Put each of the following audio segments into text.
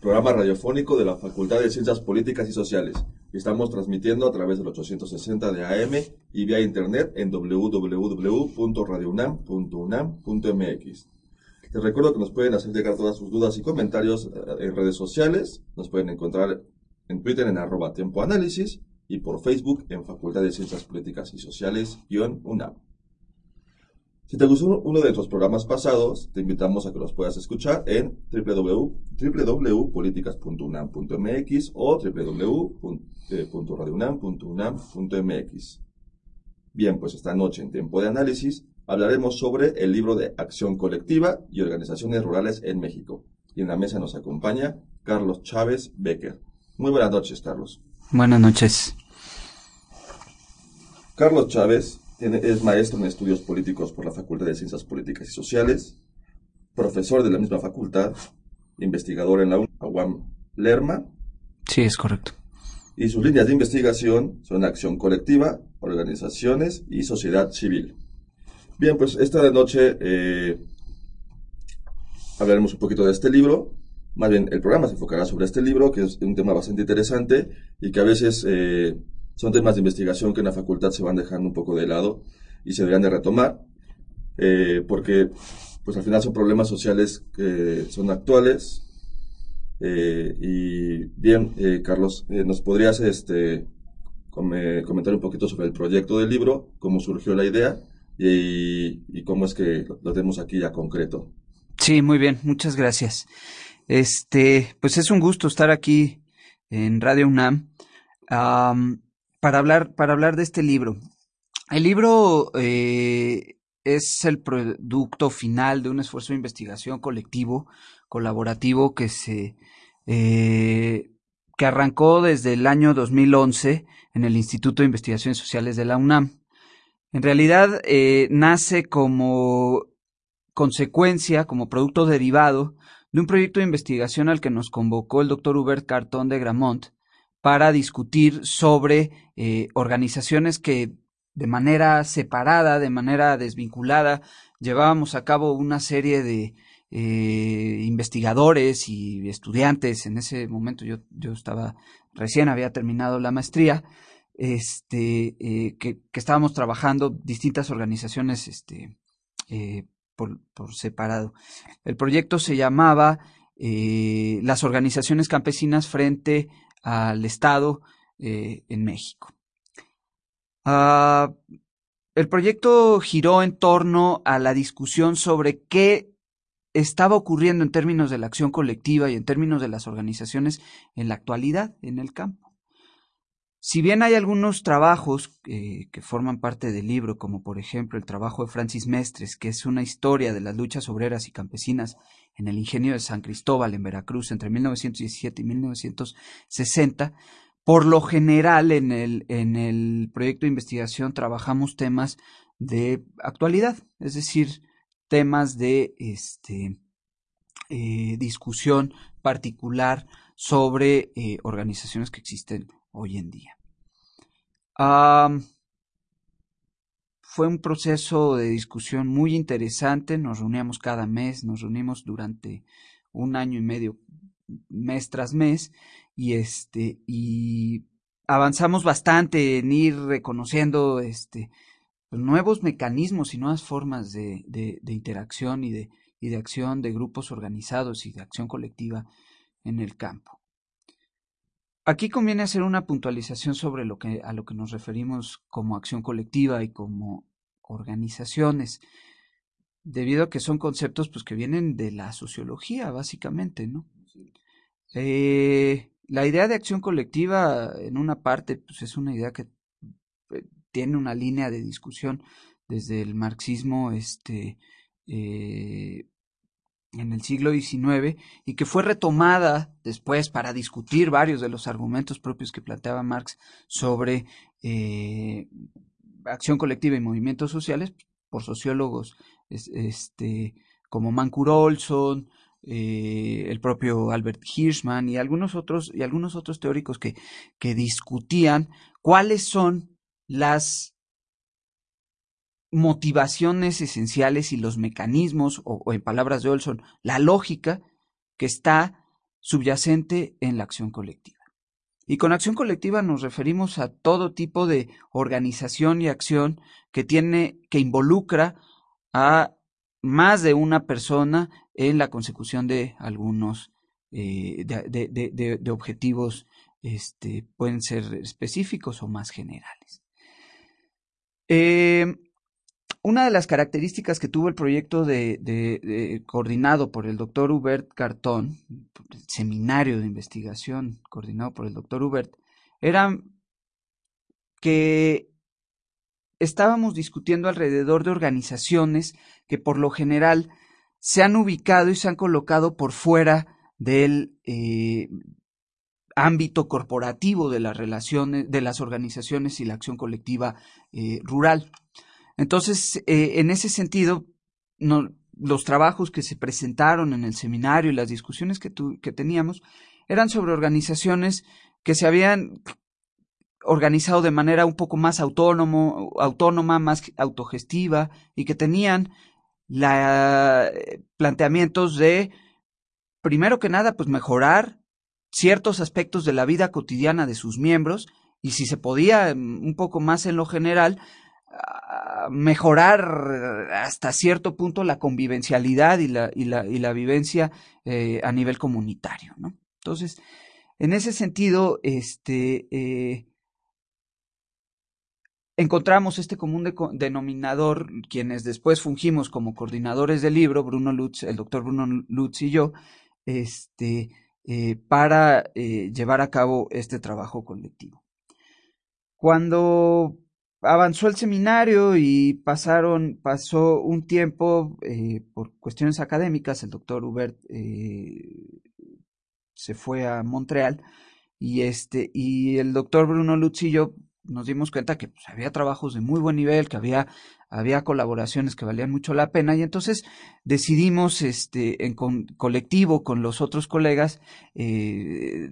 programa radiofónico de la Facultad de Ciencias Políticas y Sociales Estamos transmitiendo a través del 860 de AM y vía internet en www.radiounam.unam.mx. Les recuerdo que nos pueden hacer llegar todas sus dudas y comentarios eh, en redes sociales. Nos pueden encontrar en Twitter en arroba tiempo análisis y por Facebook en Facultad de Ciencias Políticas y Sociales-UNAM. Si te gustó uno de nuestros programas pasados, te invitamos a que los puedas escuchar en www.políticas.unam.mx o www.radiounam.unam.mx. Bien, pues esta noche en Tiempo de Análisis hablaremos sobre el libro de Acción Colectiva y Organizaciones Rurales en México. Y en la mesa nos acompaña Carlos Chávez Becker. Muy buenas noches, Carlos. Buenas noches. Carlos Chávez es maestro en estudios políticos por la Facultad de Ciencias Políticas y Sociales, profesor de la misma facultad, investigador en la UAM Lerma. Sí, es correcto. Y sus líneas de investigación son acción colectiva, organizaciones y sociedad civil. Bien, pues esta noche eh, hablaremos un poquito de este libro. Más bien, el programa se enfocará sobre este libro, que es un tema bastante interesante y que a veces eh, son temas de investigación que en la facultad se van dejando un poco de lado y se deberían de retomar, eh, porque pues al final son problemas sociales que son actuales. Eh, y bien, eh, Carlos, ¿nos podrías este, comentar un poquito sobre el proyecto del libro, cómo surgió la idea y, cómo es que lo tenemos aquí ya concreto? Sí, muy bien, muchas gracias. Este, pues es un gusto estar aquí en Radio UNAM para hablar, para hablar de este libro. El libro eh, es el producto final de un esfuerzo de investigación colectivo, colaborativo, que se eh, que arrancó desde el año 2011 en el Instituto de Investigaciones Sociales de la UNAM. En realidad eh, nace como consecuencia, como producto derivado de un proyecto de investigación al que nos convocó el doctor Hubert Cartón de Gramont, para discutir sobre eh, organizaciones que de manera separada, de manera desvinculada, llevábamos a cabo una serie de eh, investigadores y estudiantes. En ese momento yo, yo estaba recién había terminado la maestría, este, eh, que, estábamos trabajando distintas organizaciones este, por, por, separado. El proyecto se llamaba Las organizaciones campesinas frente al Estado eh, en México. Ah, el proyecto giró en torno a la discusión sobre qué estaba ocurriendo en términos de la acción colectiva y en términos de las organizaciones en la actualidad en el campo. Si bien hay algunos trabajos eh, que forman parte del libro, como por ejemplo el trabajo de Francis Mestres, que es una historia de las luchas obreras y campesinas en el ingenio de San Cristóbal en Veracruz entre 1917 y 1960, por lo general en el, en el proyecto de investigación trabajamos temas de actualidad, es decir, temas de este, eh, discusión particular sobre eh, organizaciones que existen hoy en día. Fue un proceso de discusión muy interesante, nos reuníamos cada mes, nos reunimos durante un año y medio, mes tras mes, y este, y avanzamos bastante en ir reconociendo este nuevos mecanismos y nuevas formas de, de, de interacción y de, y de acción de grupos organizados y de acción colectiva en el campo. Aquí conviene hacer una puntualización sobre lo que, a lo que nos referimos como acción colectiva y como organizaciones, debido a que son conceptos pues, que vienen de la sociología, básicamente, ¿no? Eh, la idea de acción colectiva, en una parte, pues es una idea que eh, tiene una línea de discusión desde el marxismo este, eh, en el siglo XIX y que fue retomada después para discutir varios de los argumentos propios que planteaba Marx sobre eh, acción colectiva y movimientos sociales por sociólogos este, como Mancur Olson, eh, el propio Albert Hirschman y algunos otros, y algunos otros teóricos que, que discutían cuáles son las motivaciones esenciales y los mecanismos, o, en palabras de Olson, la lógica que está subyacente en la acción colectiva. Y con acción colectiva nos referimos a todo tipo de organización y acción que tiene, que involucra a más de una persona en la consecución de algunos eh, de, objetivos este, pueden ser específicos o más generales. Eh, una de las características que tuvo el proyecto de, coordinado por el doctor Hubert Cartón, seminario de investigación coordinado por el doctor Hubert, era que estábamos discutiendo alrededor de organizaciones que por lo general se han ubicado y se han colocado por fuera del eh, ámbito corporativo de las relaciones, de las organizaciones y la acción colectiva eh, rural. Entonces, eh, en ese sentido, no, los trabajos que se presentaron en el seminario y las discusiones que, tu, que teníamos eran sobre organizaciones que se habían organizado de manera un poco más autónomo, autónoma, más autogestiva y que tenían la, eh, planteamientos de, primero que nada, pues mejorar ciertos aspectos de la vida cotidiana de sus miembros y si se podía mm, un poco más en lo general, mejorar hasta cierto punto la convivencialidad y la, y la, y la vivencia eh, a nivel comunitario, ¿no? Entonces, en ese sentido, este, eh, encontramos este común de, denominador, quienes después fungimos como coordinadores del libro, Bruno Lutz, el doctor Bruno Lutz y yo, este, eh, para llevar a cabo este trabajo colectivo. Cuando avanzó el seminario y pasaron, pasó un tiempo eh, por cuestiones académicas, el doctor Hubert eh, se fue a Montreal y este, y el doctor Bruno Lutz y yo nos dimos cuenta que pues, había trabajos de muy buen nivel, que había, había colaboraciones que valían mucho la pena y entonces decidimos este, en colectivo con los otros colegas eh,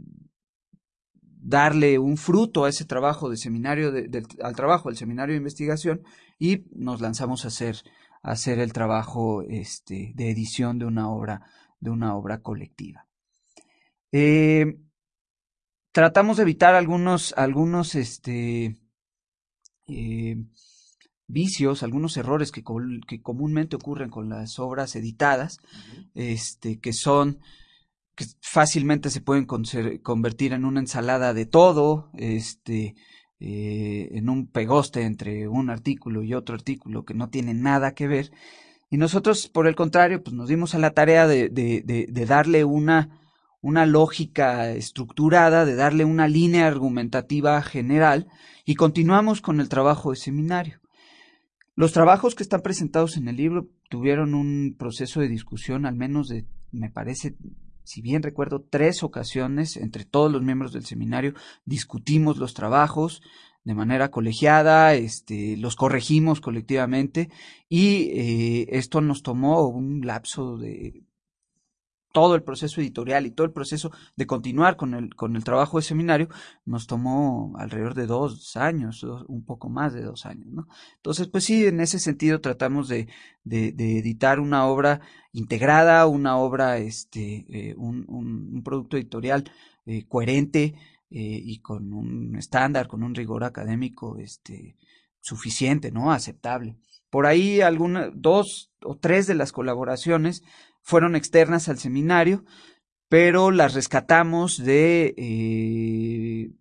darle un fruto a ese trabajo de seminario, de, de, al trabajo del seminario de investigación y nos lanzamos a hacer, a hacer el trabajo este, de edición de una obra, de una obra colectiva. Eh, tratamos de evitar algunos, algunos este, eh, vicios, algunos errores que, que, comúnmente ocurren con las obras editadas, uh -huh. este, que son que fácilmente se pueden convertir en una ensalada de todo, este, eh, en un pegoste entre un artículo y otro artículo que no tiene nada que ver. Y nosotros, por el contrario, pues nos dimos a la tarea de, de, de, darle una, una lógica estructurada, de darle una línea argumentativa general y continuamos con el trabajo de seminario. Los trabajos que están presentados en el libro tuvieron un proceso de discusión, al menos de, me parece, si bien recuerdo, tres ocasiones entre todos los miembros del seminario, discutimos los trabajos de manera colegiada, este, los corregimos colectivamente y eh, esto nos tomó un lapso de todo el proceso editorial y todo el proceso de continuar con el, con el trabajo de seminario nos tomó alrededor de dos años, un poco más de dos años, ¿no? Entonces, pues sí, en ese sentido tratamos de, de, editar una obra integrada, una obra, este, eh, un, un, un, producto editorial eh, coherente eh, y con un estándar, con un rigor académico, este, suficiente, ¿no? Aceptable. Por ahí alguna, dos o tres de las colaboraciones fueron externas al seminario, pero las rescatamos de, eh,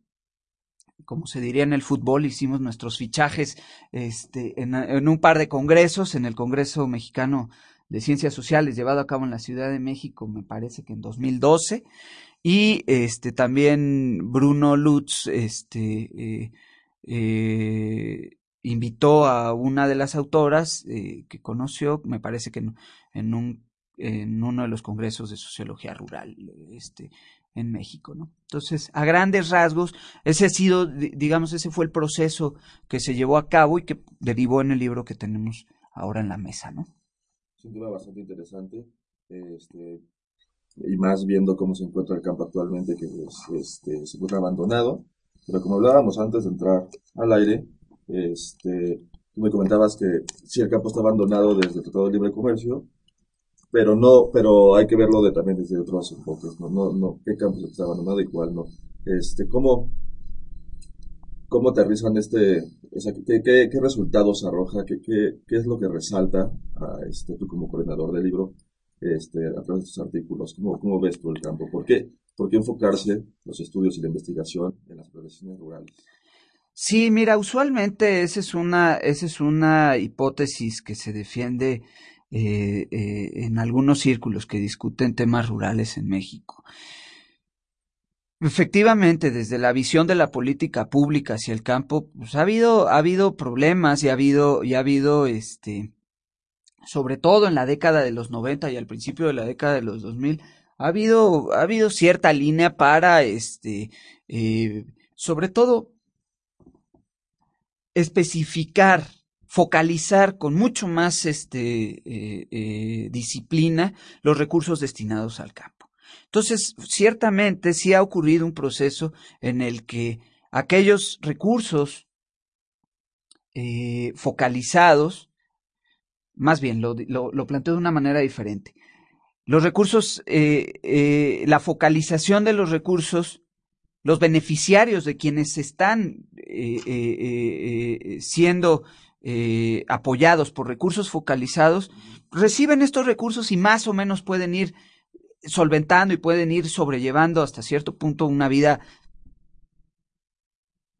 como se diría en el fútbol, hicimos nuestros fichajes este, en, un par de congresos, en el Congreso Mexicano de Ciencias Sociales llevado a cabo en la Ciudad de México, me parece que en 2012, Y este también Bruno Lutz este, eh, invitó a una de las autoras que conoció, me parece que en, un, en uno de los congresos de sociología rural, este, en México, ¿no? Entonces, a grandes rasgos, ese ha sido, digamos, ese fue el proceso que se llevó a cabo y que derivó en el libro que tenemos ahora en la mesa, ¿no? Sin duda bastante interesante, este, y más viendo cómo se encuentra el campo actualmente, que este, se encuentra abandonado, pero como hablábamos antes de entrar al aire, este, tú me comentabas que si el campo está abandonado desde el Tratado de Libre Comercio, pero no, pero hay que verlo de, también desde otros enfoques, ¿no? No, no, qué campos está abandonado y cuál no. Este, ¿cómo, cómo aterrizan este, o sea, qué, qué, qué resultados arroja, qué, qué, qué, es lo que resalta a este, tú como coordinador del libro, este, a través de estos artículos? ¿Cómo, cómo ves tú el campo? ¿Por qué, ¿Por qué enfocarse los estudios y la investigación en las profesiones rurales? Sí, mira, usualmente esa es una, esa es una hipótesis que se defiende eh, eh, en algunos círculos que discuten temas rurales en México. Efectivamente, desde la visión de la política pública hacia el campo, pues ha habido, ha habido problemas y ha habido, y ha habido, este, sobre todo en la década de los 90 y al principio de la década de los 2000, ha habido, ha habido cierta línea para, este, eh, sobre todo, especificar focalizar con mucho más este, eh, eh, disciplina los recursos destinados al campo. Entonces, ciertamente sí ha ocurrido un proceso en el que aquellos recursos eh, focalizados, más bien lo, lo, planteo de una manera diferente. Los recursos, la focalización de los recursos los beneficiarios de quienes están siendo eh, apoyados por recursos focalizados, reciben estos recursos y más o menos pueden ir solventando y pueden ir sobrellevando hasta cierto punto una vida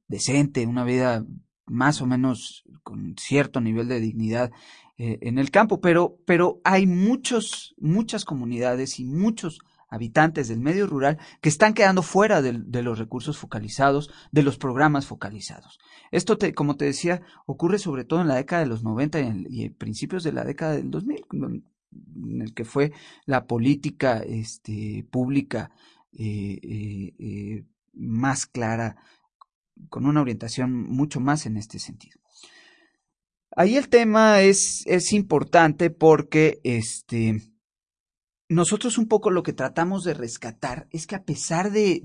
decente, una vida más o menos con cierto nivel de dignidad eh, en el campo, pero, pero hay muchos, muchas comunidades y muchos habitantes del medio rural que están quedando fuera de, los recursos focalizados, de los programas focalizados. Esto, como te decía, ocurre sobre todo en la década de los 90 y, principios de la década del 2000, en el que fue la política este, pública eh, eh, eh, más clara, con una orientación mucho más en este sentido. Ahí el tema es, es importante porque este, nosotros un poco lo que tratamos de rescatar es que a pesar de,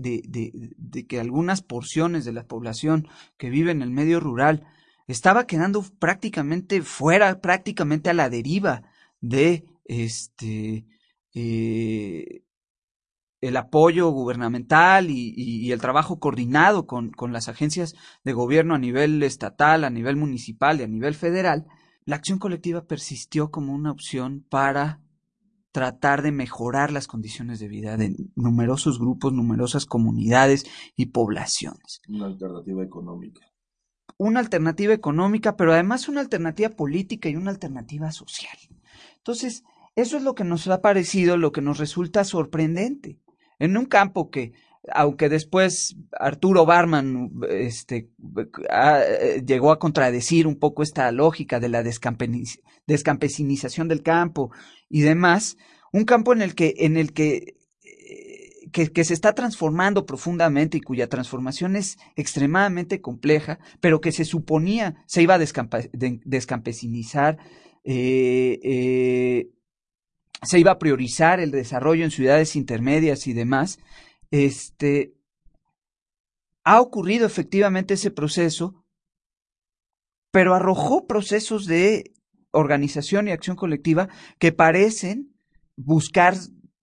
que algunas porciones de la población que vive en el medio rural estaba quedando prácticamente fuera, prácticamente a la deriva de este eh, el apoyo gubernamental y, el trabajo coordinado con las agencias de gobierno a nivel estatal, a nivel municipal y a nivel federal, la acción colectiva persistió como una opción para tratar de mejorar las condiciones de vida de numerosos grupos, numerosas comunidades y poblaciones. Una alternativa económica. Una alternativa económica, pero además una alternativa política y una alternativa social. Entonces, eso es lo que nos ha parecido, lo que nos resulta sorprendente. En un campo que, aunque después Arturo Barman este, llegó a contradecir un poco esta lógica de la descampesinización del campo y demás, un campo en el que, en el que, eh, que, se está transformando profundamente y cuya transformación es extremadamente compleja, pero que se suponía se iba a descampesinizar, eh, eh, se iba a priorizar el desarrollo en ciudades intermedias y demás, este, ha ocurrido efectivamente ese proceso, pero arrojó procesos de organización y acción colectiva que parecen buscar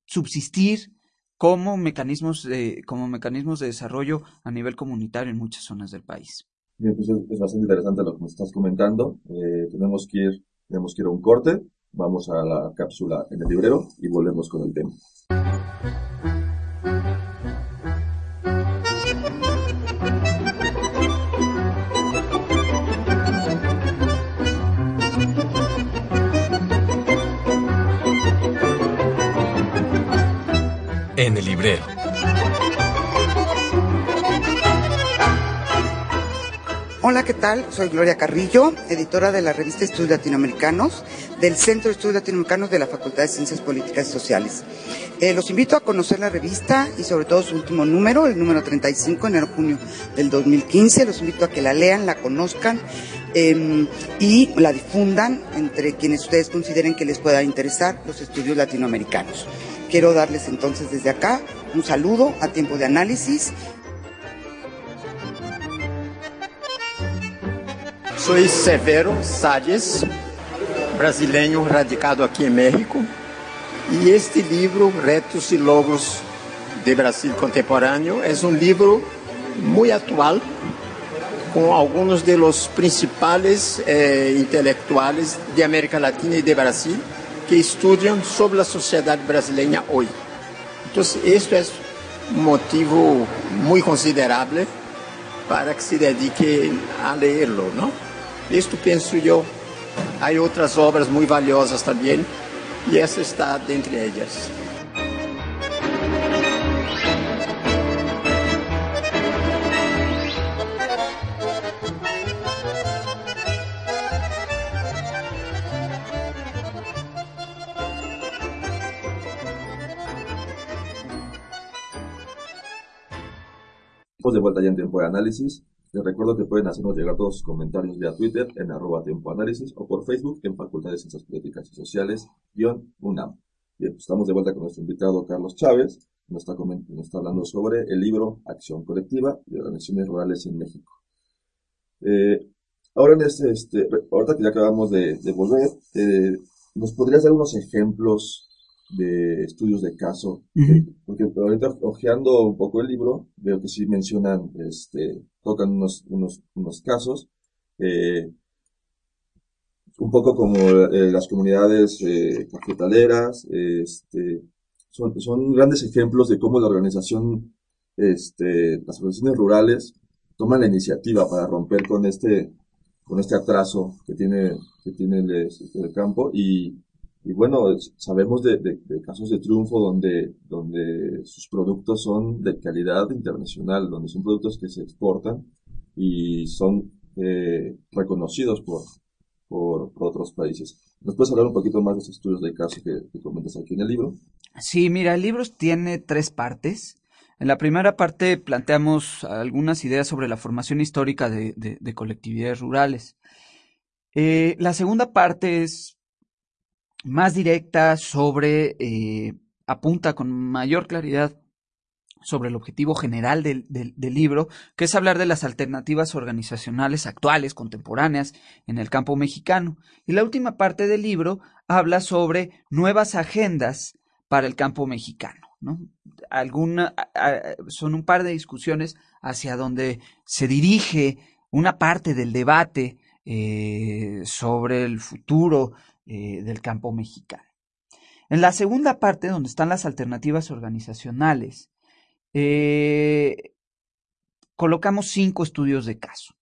subsistir como mecanismos de, como mecanismos de desarrollo a nivel comunitario en muchas zonas del país. Pues es bastante interesante lo que nos estás comentando. Eh, tenemos que ir, tenemos que ir a un corte. Vamos a la cápsula en el librero y volvemos con el tema. en el librero. Hola, ¿qué tal? Soy Gloria Carrillo, editora de la revista Estudios Latinoamericanos, del Centro de Estudios Latinoamericanos de la Facultad de Ciencias Políticas y Sociales. Eh, los invito a conocer la revista y sobre todo su último número, el número 35, enero-junio del 2015. Los invito a que la lean, la conozcan em, y la difundan entre quienes ustedes consideren que les pueda interesar los estudios latinoamericanos. Quiero darles entonces desde acá un saludo a tiempo de análisis. Soy Severo Salles, brasileño radicado aquí en México, y este libro, Retos y Logros de Brasil Contemporáneo, es un libro muy actual, con algunos de los principales eh, intelectuales de América Latina y de Brasil que estudian sobre la sociedad brasileña hoy. Entonces, esto es un motivo muy considerable para que se dedique a leerlo, ¿no? Esto pienso yo. Hay otras obras muy valiosas también y esa está de entre de vuelta ya en tiempo de análisis. Les recuerdo que pueden hacernos llegar todos sus comentarios vía Twitter en arroba tiempo o por Facebook en Facultad de Ciencias Políticas y Sociales, guion UNAM. Pues estamos de vuelta con nuestro invitado Carlos Chávez, nos está, hablando sobre el libro Acción Colectiva y Organizaciones Rurales en México. Eh, ahora este, este, ahorita que ya acabamos de, de volver, eh, ¿nos podrías dar unos ejemplos de estudios de caso, porque ahorita ojeando un poco el libro, veo que sí mencionan, este, tocan unos, unos, unos casos, eh, un poco como eh, las comunidades eh, cafetaleras, este, son, son grandes ejemplos de cómo la organización, este, las organizaciones rurales toman la iniciativa para romper con este, con este atraso que tiene, que tiene el, el campo y, y bueno, sabemos de, casos de triunfo donde, donde sus productos son de calidad internacional, donde son productos que se exportan y son eh, reconocidos por, por, otros países. ¿Nos puedes hablar un poquito más de esos estudios de caso que, comentas aquí en el libro? Sí, mira, el libro tiene tres partes. En la primera parte planteamos algunas ideas sobre la formación histórica de, colectividades rurales. Eh, la segunda parte es más directa sobre, eh, apunta con mayor claridad sobre el objetivo general del, libro, que es hablar de las alternativas organizacionales actuales, contemporáneas, en el campo mexicano. Y la última parte del libro habla sobre nuevas agendas para el campo mexicano. ¿no? Alguna, son un par de discusiones hacia donde se dirige una parte del debate eh, sobre el futuro eh, del campo mexicano. En la segunda parte, donde están las alternativas organizacionales, eh, colocamos cinco estudios de caso.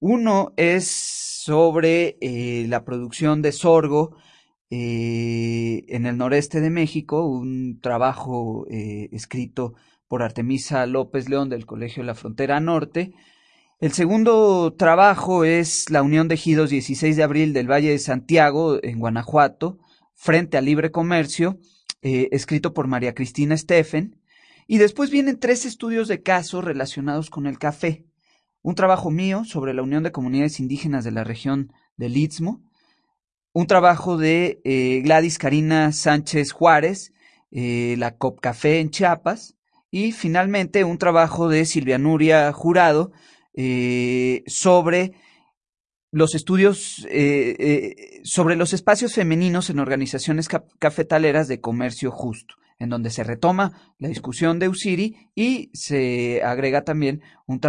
Uno es sobre eh, la producción de sorgo en el noreste de México, un trabajo escrito por Artemisa López León del Colegio de la Frontera Norte, el segundo trabajo es la Unión de Ejidos 16 de abril del Valle de Santiago, en Guanajuato, frente al libre comercio, eh, escrito por María Cristina Steffen. Y después vienen tres estudios de caso relacionados con el café. Un trabajo mío sobre la Unión de Comunidades Indígenas de la región del Istmo. Un trabajo de eh, Gladys Karina Sánchez Juárez, eh, la COP Café en Chiapas. Y finalmente un trabajo de Silvia Nuria Jurado, eh, sobre los estudios eh, eh, sobre los espacios femeninos en organizaciones cafetaleras de comercio justo, en donde se retoma la discusión de Usiri y se agrega también un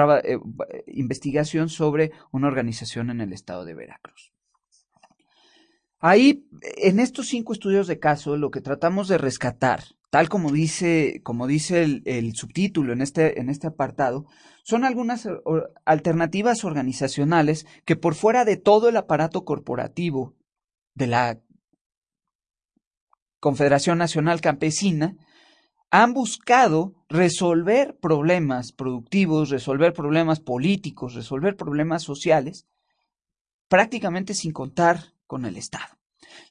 investigación sobre una organización en el estado de Veracruz. Ahí, en estos cinco estudios de caso, lo que tratamos de rescatar, tal como dice, como dice el, el subtítulo en este, en este apartado, son algunas eh, alternativas organizacionales que por fuera de todo el aparato corporativo de la Confederación Nacional Campesina, han buscado resolver problemas productivos, resolver problemas políticos, resolver problemas sociales, prácticamente sin contar con el Estado.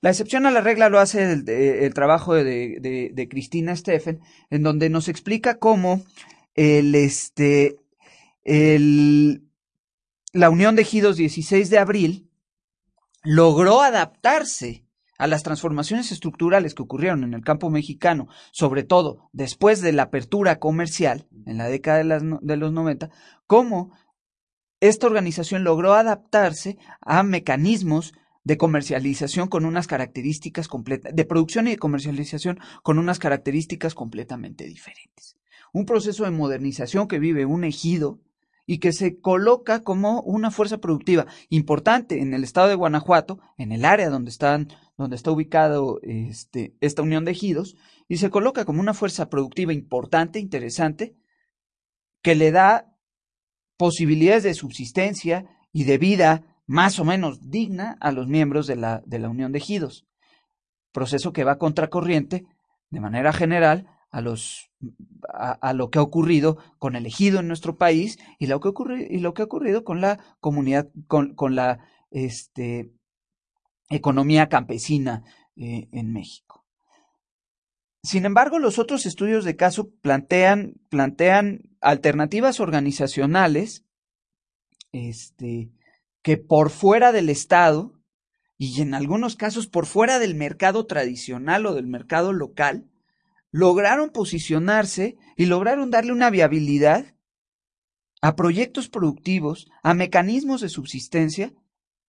La excepción a la regla lo hace el, trabajo de, Cristina Steffen, en donde nos explica cómo el, este, la Unión de Ejidos 16 de abril logró adaptarse a las transformaciones estructurales que ocurrieron en el campo mexicano, sobre todo después de la apertura comercial en la década de, de los 90, cómo esta organización logró adaptarse a mecanismos de comercialización con unas características completas, de producción y de comercialización con unas características completamente diferentes. Un proceso de modernización que vive un ejido y que se coloca como una fuerza productiva importante en el estado de Guanajuato, en el área donde están, donde está ubicado este, esta unión de ejidos, y se coloca como una fuerza productiva importante, interesante, que le da posibilidades de subsistencia y de vida más o menos digna a los miembros de la, de la Unión de Ejidos. Proceso que va contracorriente, de manera general, a, los, a, lo que ha ocurrido con el ejido en nuestro país y lo que, y lo que ha ocurrido con la comunidad, con, con la este, economía campesina eh, en México. Sin embargo, los otros estudios de caso plantean, plantean alternativas organizacionales este, que por fuera del Estado y en algunos casos por fuera del mercado tradicional o del mercado local, lograron posicionarse y lograron darle una viabilidad a proyectos productivos, a mecanismos de subsistencia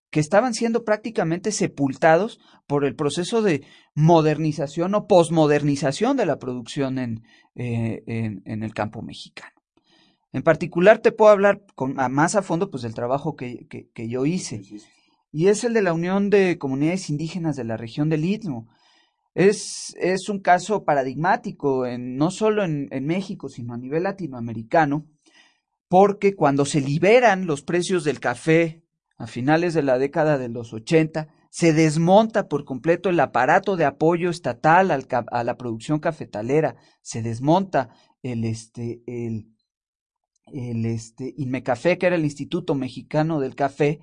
que estaban siendo prácticamente sepultados por el proceso de modernización o posmodernización de la producción en, eh, en el campo mexicano. En particular te puedo hablar con, más a fondo pues del trabajo que, que, yo hice. Y es el de la Unión de Comunidades Indígenas de la región del Istmo. Es, es un caso paradigmático, en, no solo en, México, sino a nivel latinoamericano, porque cuando se liberan los precios del café a finales de la década de los 80, se desmonta por completo el aparato de apoyo estatal al, a la producción cafetalera, se desmonta el, este, el, el este, INMECAFé, que era el Instituto Mexicano del Café,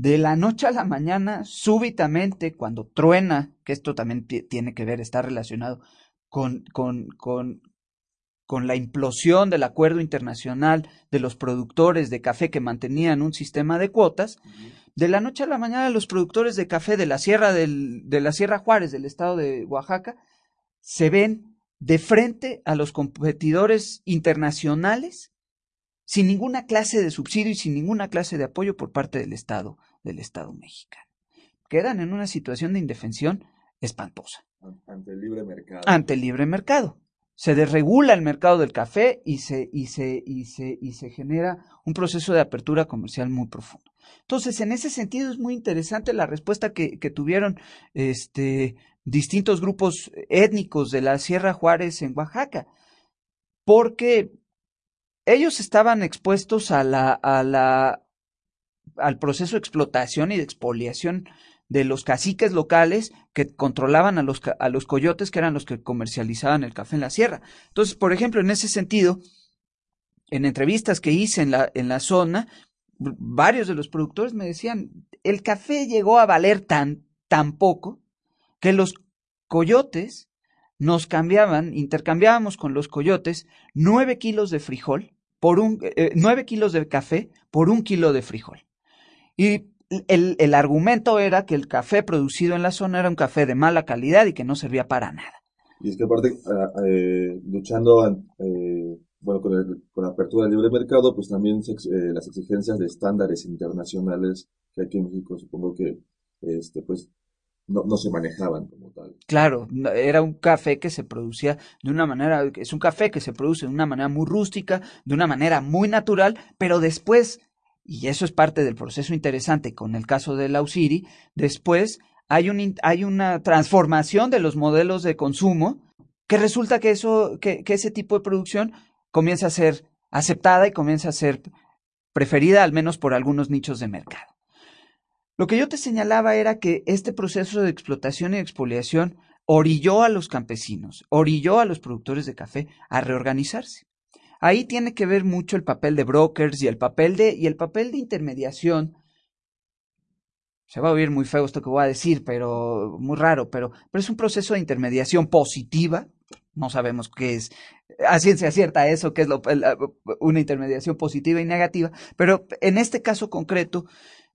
de la noche a la mañana, súbitamente, cuando truena, que esto también tiene que ver, está relacionado con, con, con, con la implosión del acuerdo internacional de los productores de café que mantenían un sistema de cuotas, de la noche a la mañana los productores de café de la Sierra del, de la Sierra Juárez del estado de Oaxaca se ven de frente a los competidores internacionales sin ninguna clase de subsidio y sin ninguna clase de apoyo por parte del Estado, del Estado mexicano. Quedan en una situación de indefensión espantosa. Ante el libre mercado. Ante el libre mercado. Se desregula el mercado del café y se, y se, y se, y se genera un proceso de apertura comercial muy profundo. Entonces, en ese sentido es muy interesante la respuesta que, que tuvieron este, distintos grupos étnicos de la Sierra Juárez en Oaxaca, porque ellos estaban expuestos a la, a la, al proceso de explotación y de expoliación de los caciques locales que controlaban a los, a los coyotes que eran los que comercializaban el café en la sierra. Entonces, por ejemplo, en ese sentido, en entrevistas que hice en la, en la zona, varios de los productores me decían, el café llegó a valer tan, tan poco que los coyotes nos cambiaban, intercambiábamos con los coyotes nueve kilos de frijol por un, eh, nueve kilos de café por un kilo de frijol. Y el, el, argumento era que el café producido en la zona era un café de mala calidad y que no servía para nada. Y es que aparte, ah, eh, luchando eh, bueno, con, con, la apertura del libre mercado, pues también las exigencias de estándares internacionales que aquí en México supongo que este, pues no, no, se manejaban como tal. Claro, era un café que se producía de una manera, es un café que se produce de una manera muy rústica, de una manera muy natural, pero después, y eso es parte del proceso interesante con el caso del Ausiri, después hay, un, hay una transformación de los modelos de consumo que resulta que, eso, que ese tipo de producción comienza a ser aceptada y comienza a ser preferida al menos por algunos nichos de mercado. Lo que yo te señalaba era que este proceso de explotación y expoliación orilló a los campesinos, orilló a los productores de café a reorganizarse. Ahí tiene que ver mucho el papel de brokers y el papel de, y el papel de intermediación. Se va a oír muy feo esto que voy a decir, pero muy raro, pero, pero es un proceso de intermediación positiva. No sabemos qué es a ciencia cierta eso, que es lo, una intermediación positiva y negativa, pero en este caso concreto,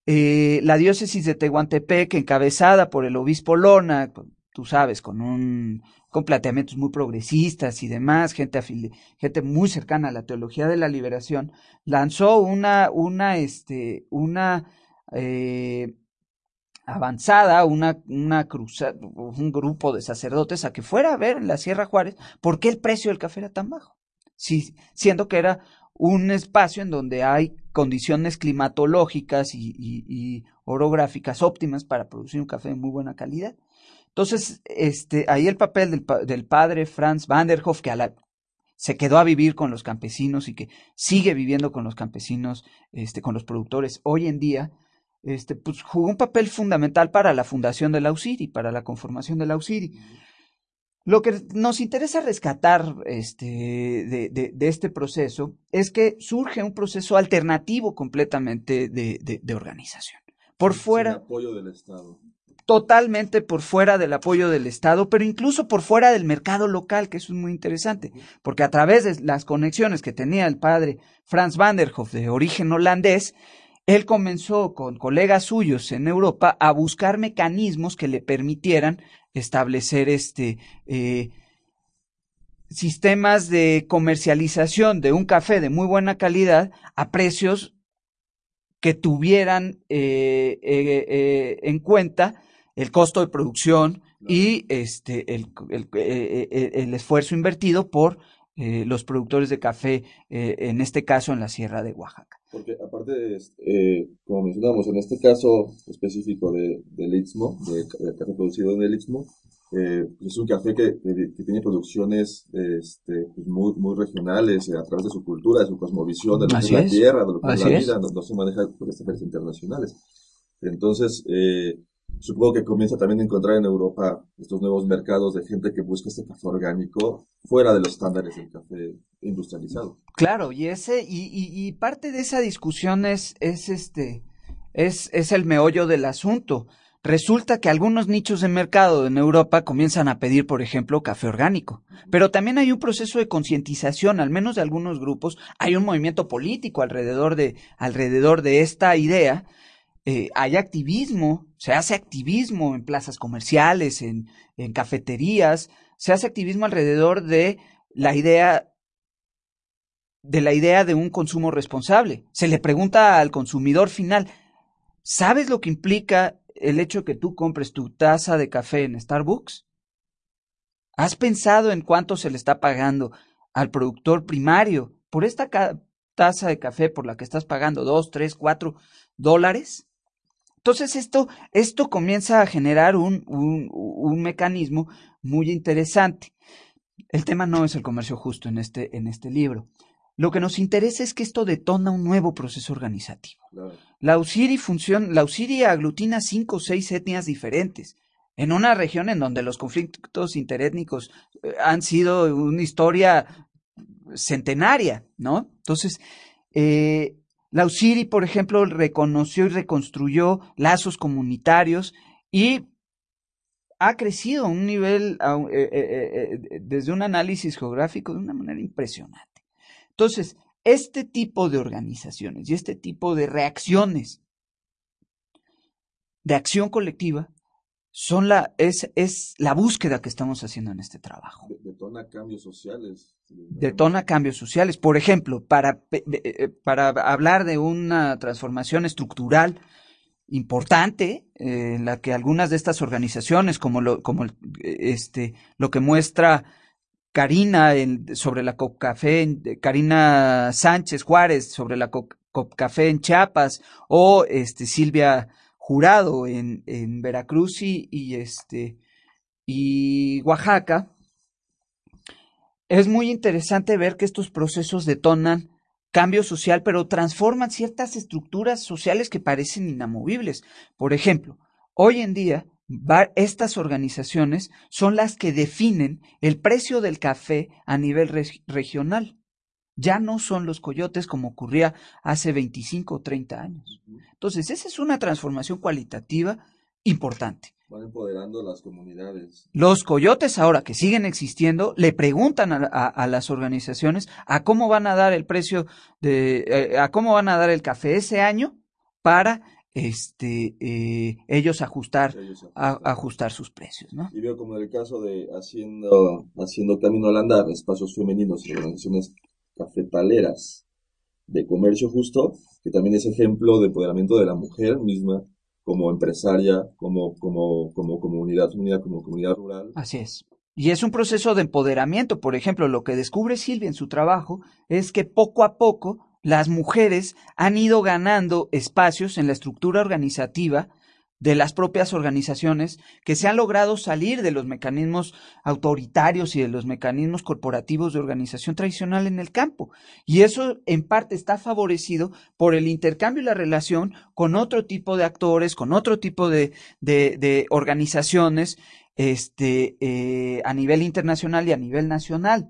eh, la diócesis de Tehuantepec, encabezada por el obispo Lona, tú sabes, con un con planteamientos muy progresistas y demás, gente, gente muy cercana a la teología de la liberación, lanzó una, una, este, una eh, avanzada, una, una cruzada, un grupo de sacerdotes a que fuera a ver en la Sierra Juárez por qué el precio del café era tan bajo, sí, siendo que era un espacio en donde hay condiciones climatológicas y orográficas óptimas para producir un café de muy buena calidad. Entonces, este, ahí el papel del, del padre Franz van der Hof, que a la, se quedó a vivir con los campesinos y que sigue viviendo con los campesinos, este, con los productores hoy en día, este, pues jugó un papel fundamental para la fundación de la UCIRI, para la conformación de la UCIRI. Lo que nos interesa rescatar este, de, de, de, este proceso es que surge un proceso alternativo completamente de, de organización. Por fuera. Sin apoyo del Estado totalmente por fuera del apoyo del Estado, pero incluso por fuera del mercado local, que eso es muy interesante, porque a través de las conexiones que tenía el padre Franz van der Hof, de origen holandés, él comenzó con colegas suyos en Europa a buscar mecanismos que le permitieran establecer este eh, sistemas de comercialización de un café de muy buena calidad a precios que tuvieran eh, eh, en cuenta el costo de producción y este, el, el, eh, eh, el, esfuerzo invertido por eh, los productores de café, eh, en este caso en la Sierra de Oaxaca. Porque aparte, de, eh, como mencionamos, en este caso específico de, del Istmo, del de café producido en el Istmo, eh, es un café que, que, tiene producciones este, pues muy, muy regionales a través de su cultura, de su cosmovisión, de lo que es la tierra, de lo que es la vida, no, no, se maneja por estándares internacionales. Entonces, eh, supongo que comienza también a encontrar en Europa estos nuevos mercados de gente que busca este café orgánico fuera de los estándares del café industrializado. Claro, y ese, y, y, y parte de esa discusión es, es este, es, es el meollo del asunto. Resulta que algunos nichos de mercado en Europa comienzan a pedir, por ejemplo, café orgánico. Pero también hay un proceso de concientización, al menos de algunos grupos. Hay un movimiento político alrededor de, alrededor de esta idea eh, hay activismo, se hace activismo en plazas comerciales, en, cafeterías, se hace activismo alrededor de la idea de la idea de un consumo responsable. Se le pregunta al consumidor final, ¿sabes lo que implica el hecho que tú compres tu taza de café en Starbucks? ¿Has pensado en cuánto se le está pagando al productor primario por esta taza de café por la que estás pagando dos, tres, cuatro dólares? Entonces esto, esto comienza a generar un, un, un, mecanismo muy interesante. El tema no es el comercio justo en este, en este libro. Lo que nos interesa es que esto detona un nuevo proceso organizativo. Claro. La UCIRI funciona, la UCIRI aglutina cinco o seis etnias diferentes en una región en donde los conflictos interétnicos eh, han sido una historia centenaria, ¿no? Entonces, eh, la UCIRI, por ejemplo, reconoció y reconstruyó lazos comunitarios y ha crecido a un nivel, eh, eh, eh, desde un análisis geográfico, de una manera impresionante. Entonces, este tipo de organizaciones y este tipo de reacciones de acción colectiva son la, es, es la búsqueda que estamos haciendo en este trabajo. Detona cambios sociales. Detona cambios sociales. Por ejemplo, para, eh, para hablar de una transformación estructural importante, eh, en la que algunas de estas organizaciones, como lo, como este, lo que muestra Karina en, sobre la Copcafé, Karina Sánchez Juárez sobre la Copcafé en Chiapas, o este, Silvia jurado en, en Veracruz y, y, este, y Oaxaca, es muy interesante ver que estos procesos detonan cambio social, pero transforman ciertas estructuras sociales que parecen inamovibles. Por ejemplo, hoy en día estas organizaciones son las que definen el precio del café a nivel regional. Ya no son los coyotes como ocurría hace 25 o 30 años. Entonces, esa es una transformación cualitativa importante. Van empoderando las comunidades. Los coyotes ahora que siguen existiendo le preguntan a, las organizaciones a cómo van a dar el precio de, eh, a cómo van a dar el café ese año para este eh, ellos ajustar ajustar sus precios, ¿no? Y veo como en el caso de haciendo haciendo camino al andar espacios femeninos y organizaciones cafetaleras de comercio justo, que también es ejemplo de empoderamiento de la mujer misma como empresaria, como, como, como comunidad unida, como comunidad rural. Así es. Y es un proceso de empoderamiento. Por ejemplo, lo que descubre Silvia en su trabajo es que poco a poco las mujeres han ido ganando espacios en la estructura organizativa de las propias organizaciones que se han logrado salir de los mecanismos autoritarios y de los mecanismos corporativos de organización tradicional en el campo. Y eso en parte está favorecido por el intercambio y la relación con otro tipo de actores, con otro tipo de, de, organizaciones este, eh, a nivel internacional y a nivel nacional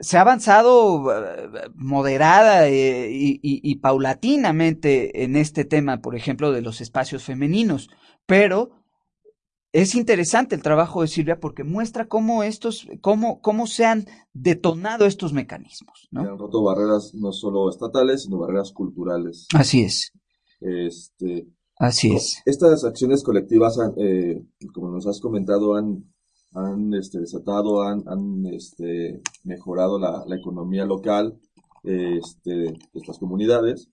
se ha avanzado eh, moderada eh, y, paulatinamente en este tema, por ejemplo, de los espacios femeninos, pero es interesante el trabajo de Silvia porque muestra cómo estos, cómo, cómo se han detonado estos mecanismos. ¿no? han roto barreras no solo estatales, sino barreras culturales. Así es. Este, Así es. Estas acciones colectivas, eh, como nos has comentado, han han este, desatado, han, han este, mejorado la, la, economía local este, de estas comunidades,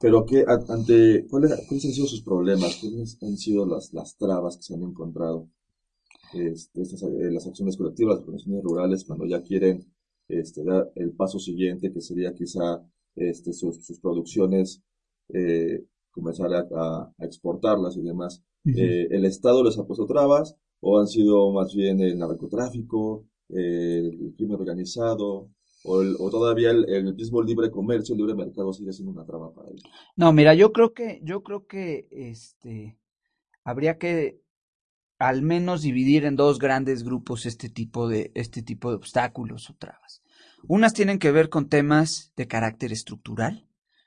pero que ante ¿cuáles, han sido sus problemas? ¿Cuáles han sido las, las trabas que se han encontrado? Este, estas, eh, las acciones colectivas, las organizaciones rurales, cuando ya quieren este, dar el paso siguiente, que sería quizá este, sus, sus producciones, eh, comenzar a, a, exportarlas y demás. eh, el Estado les ha puesto trabas, o han sido más bien el narcotráfico, el crimen organizado, o, todavía el, mismo libre comercio, el libre mercado sigue siendo una trama para ellos. No, mira, yo creo que, yo creo que este habría que al menos dividir en dos grandes grupos este tipo de, este tipo de obstáculos o trabas. Unas tienen que ver con temas de carácter estructural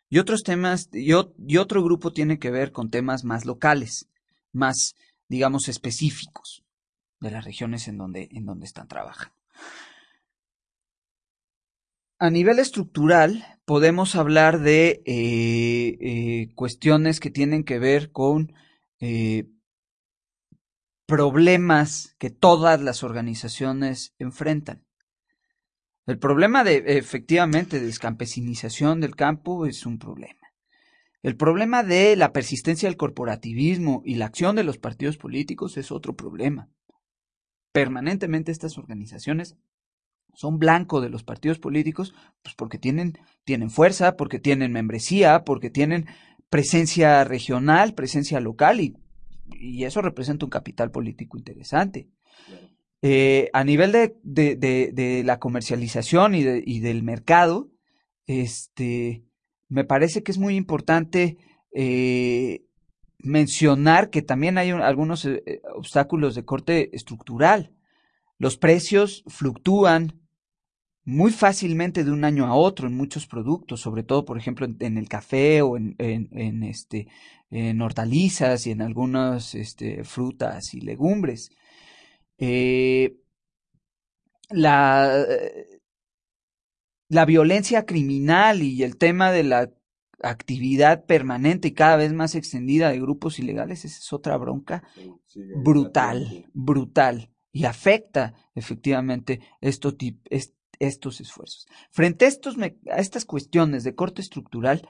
y otros temas, y, y otro grupo tiene que ver con temas más locales, más digamos, específicos de las regiones en donde, en donde están trabajando. A nivel estructural, podemos hablar de eh, eh, cuestiones que tienen que ver con eh, problemas que todas las organizaciones enfrentan. El problema de, efectivamente, descampesinización del campo es un problema. El problema de la persistencia del corporativismo y la acción de los partidos políticos es otro problema. Permanentemente estas organizaciones son blanco de los partidos políticos, pues porque tienen, tienen fuerza, porque tienen membresía, porque tienen presencia regional, presencia local y, y eso representa un capital político interesante. Eh, a nivel de, de, de, la comercialización y, y del mercado, este, me parece que es muy importante eh, mencionar que también hay algunos eh, eh, obstáculos de corte estructural. Los precios fluctúan muy fácilmente de un año a otro en muchos productos, sobre todo, por ejemplo, en, el café o este, en hortalizas y en algunas este, frutas y legumbres. la, la violencia criminal y el tema de la actividad permanente y cada vez más extendida de grupos ilegales, esa es otra bronca brutal, brutal, y afecta efectivamente estos esfuerzos. Frente a, estos, a estas cuestiones de corte estructural,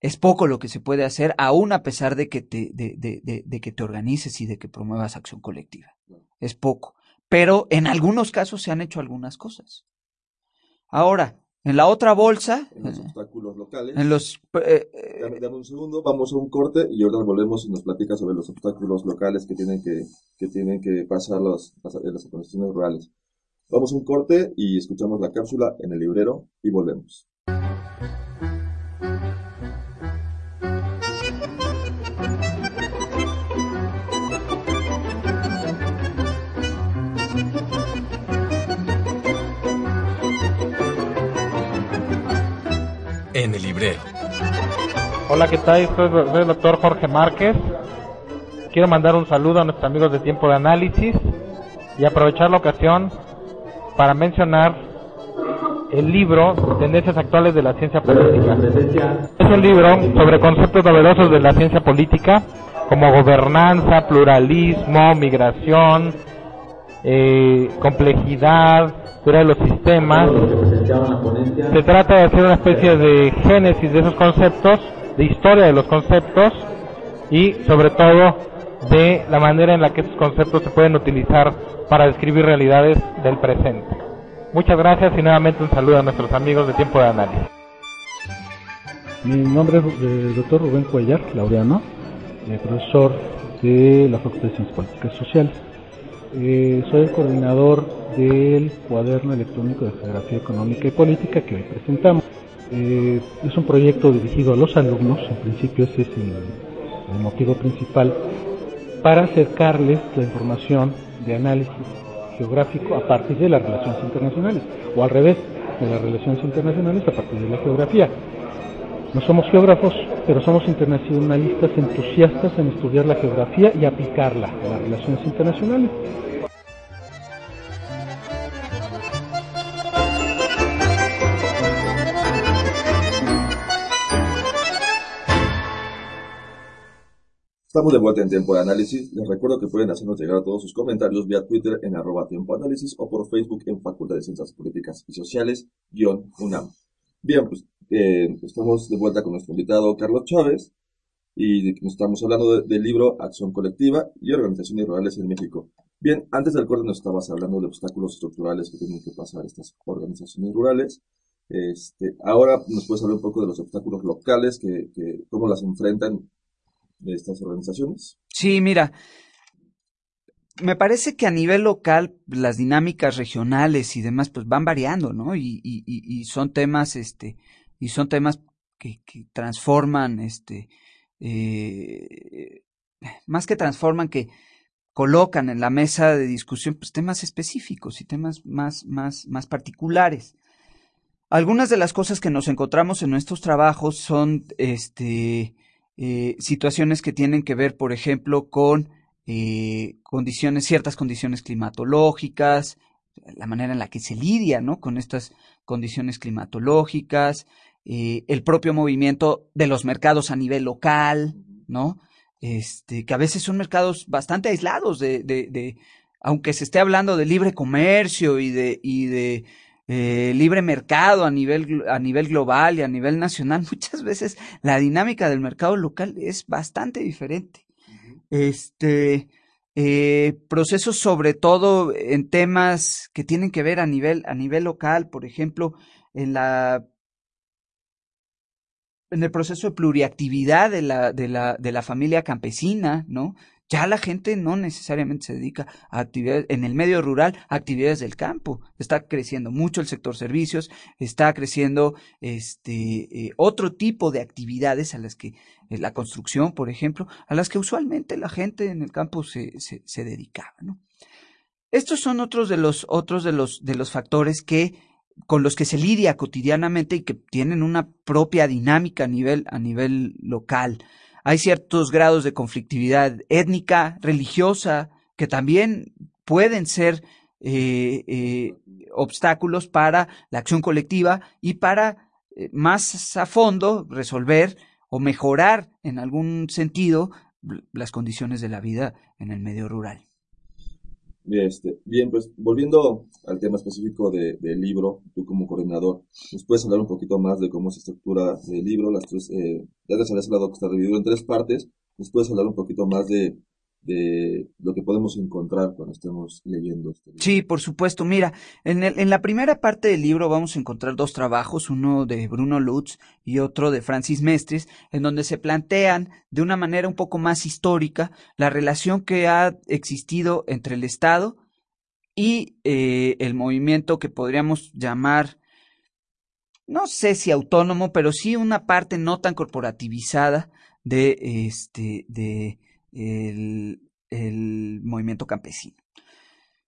es poco lo que se puede hacer, aún a pesar de que te, de, de, de que te organices y de que promuevas acción colectiva. Es poco. Pero en algunos casos se han hecho algunas cosas. Ahora, en la otra bolsa. En los obstáculos locales. En los. Eh, dame, un segundo, vamos a un corte y ahora volvemos y nos platica sobre los obstáculos locales que tienen que, que, tienen que pasar los, en las organizaciones rurales. Vamos a un corte y escuchamos la cápsula en el librero y volvemos. En el librero. Hola, ¿qué tal? Soy, el doctor Jorge Márquez. Quiero mandar un saludo a nuestros amigos de Tiempo de Análisis y aprovechar la ocasión para mencionar el libro Tendencias Actuales de la Ciencia Política. Es un libro sobre conceptos novedosos de la ciencia política como gobernanza, pluralismo, migración, eh, complejidad, de los sistemas. Se trata de hacer una especie de génesis de esos conceptos, de historia de los conceptos y sobre todo de la manera en la que esos conceptos se pueden utilizar para describir realidades del presente. Muchas gracias y nuevamente un saludo a nuestros amigos de Tiempo de Análisis. Mi nombre es el doctor Rubén Cuellar, laureano, eh, profesor de la Facultad de Ciencias Políticas Sociales. Eh, soy el coordinador del cuaderno electrónico de Geografía Económica y Política que hoy presentamos. Eh, es un proyecto dirigido a los alumnos, en principio ese es el, el motivo principal, para acercarles la información de análisis geográfico a partir de las relaciones internacionales, o al revés, de las relaciones internacionales a partir de la geografía. No somos geógrafos, pero somos internacionalistas entusiastas en estudiar la geografía y aplicarla a las relaciones internacionales. Estamos de vuelta en Tiempo de Análisis. Les recuerdo que pueden hacernos llegar todos sus comentarios vía Twitter en arroba Tiempo de Análisis o por Facebook en Facultad de Ciencias Políticas y Sociales, guion UNAM. Bien, pues eh, estamos de vuelta con nuestro invitado Carlos Chávez y nos estamos hablando de- del libro Acción Colectiva y Organizaciones Rurales en México. Bien, antes del corte nos estabas hablando de obstáculos estructurales que tienen que pasar estas organizaciones rurales. Este, ahora nos puedes hablar un poco de los obstáculos locales, que, que cómo las enfrentan estas organizaciones. Sí, mira, me parece que a nivel local las dinámicas regionales y demás pues van variando, ¿no? Y, y, y- son temas, este, y son temas que, transforman, este, eh, más que transforman, que colocan en la mesa de discusión pues temas específicos y temas más, más, más particulares. Algunas de las cosas que nos encontramos en nuestros trabajos son, este, eh, situaciones que tienen que ver, por ejemplo, con eh, condiciones, ciertas condiciones climatológicas, la manera en la que se lidia, ¿no? Con estas condiciones climatológicas, eh, el propio movimiento de los mercados a nivel local, ¿no? Este, que a veces son mercados bastante aislados de, de, de aunque se esté hablando de libre comercio y de, y de eh, libre mercado a nivel, a nivel global y a nivel nacional, muchas veces la dinámica del mercado local es bastante diferente. Este, eh, procesos sobre todo en temas que tienen que ver a nivel, a nivel local, por ejemplo, en la en el proceso de pluriactividad de la, de la, de la familia campesina, ¿no? Ya la gente no necesariamente se dedica a actividades, en el medio rural, a actividades del campo. Está creciendo mucho el sector servicios, está creciendo este eh, otro tipo de actividades a las que, eh, la construcción, por ejemplo, a las que usualmente la gente en el campo se, se, dedicaba. Estos son otros de los, otros de los, de los factores que con los que se lidia cotidianamente y que tienen una propia dinámica a nivel, a nivel local. Hay ciertos grados de conflictividad étnica, religiosa, que también pueden ser eh, eh, obstáculos para la acción colectiva y para eh, más a fondo resolver o mejorar en algún sentido las condiciones de la vida en el medio rural. Este, bien, pues volviendo al tema específico de- del libro, tú como coordinador, ¿nos puedes hablar un poquito más de cómo se estructura el libro? Las tres, eh, ya les habías hablado que está dividido en tres partes, ¿nos puedes hablar un poquito más de, de lo que podemos encontrar cuando estemos leyendo este libro? Sí, por supuesto. Mira, en, el- en la primera parte del libro vamos a encontrar dos trabajos, uno de Bruno Lutz y otro de Francis Mestres, en donde se plantean de una manera un poco más histórica la relación que ha existido entre el Estado y eh, el movimiento que podríamos llamar, no sé si autónomo, pero sí una parte no tan corporativizada de este de el, movimiento campesino.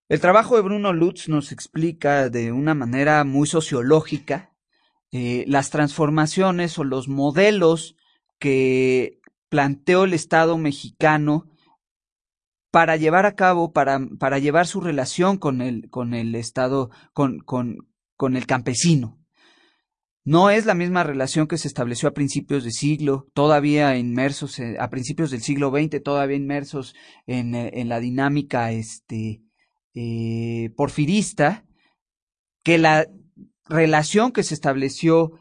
El trabajo de Bruno Lutz nos explica de una manera muy sociológica eh, las transformaciones o los modelos que planteó el Estado mexicano para llevar a cabo, para, para llevar su relación con el, con el Estado, con, con, con el campesino. No es la misma relación que se estableció a principios de siglo, todavía inmersos, a principios del siglo XX, todavía inmersos en, en la dinámica este, eh, porfirista, que la relación que se estableció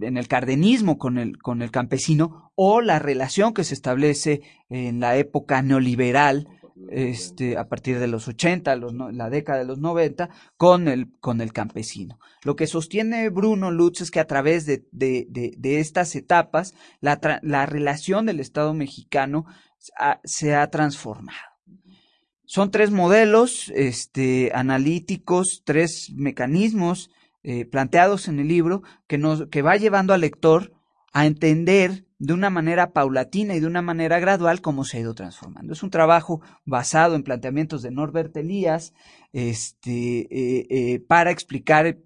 en el cardenismo con el, con el campesino o la relación que se establece en la época neoliberal este, a partir de los 80, los, la década de los 90, con el, con el campesino. Lo que sostiene Bruno Lutz es que a través de, de, de, estas etapas, la, la, relación del Estado mexicano se ha transformado. Son tres modelos este, analíticos, tres mecanismos eh, planteados en el libro que, nos, que va llevando al lector a entender de una manera paulatina y de una manera gradual cómo se ha ido transformando. Es un trabajo basado en planteamientos de Norbert Elías este, eh, eh, para explicar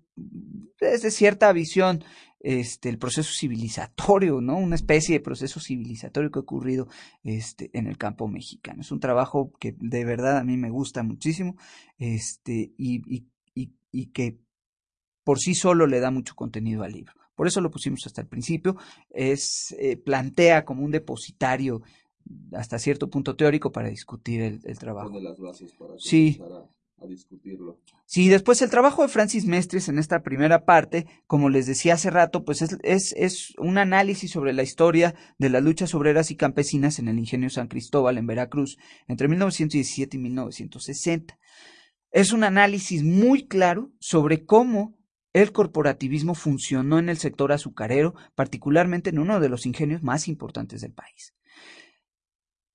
desde cierta visión este, el proceso civilizatorio, ¿no? Una especie de proceso civilizatorio que ha ocurrido este, en el campo mexicano. Es un trabajo que de verdad a mí me gusta muchísimo este, y, y que por sí solo le da mucho contenido al libro. Por eso lo pusimos hasta el principio. Es, eh, plantea como un depositario hasta cierto punto teórico para discutir el, trabajo. las bases para sí. A, discutirlo. Sí, después el trabajo de Francis Mestres en esta primera parte, como les decía hace rato, pues es, es, es un análisis sobre la historia de las luchas obreras y campesinas en el ingenio San Cristóbal en Veracruz entre 1917 y 1960. Es un análisis muy claro sobre cómo el corporativismo funcionó en el sector azucarero, particularmente en uno de los ingenios más importantes del país.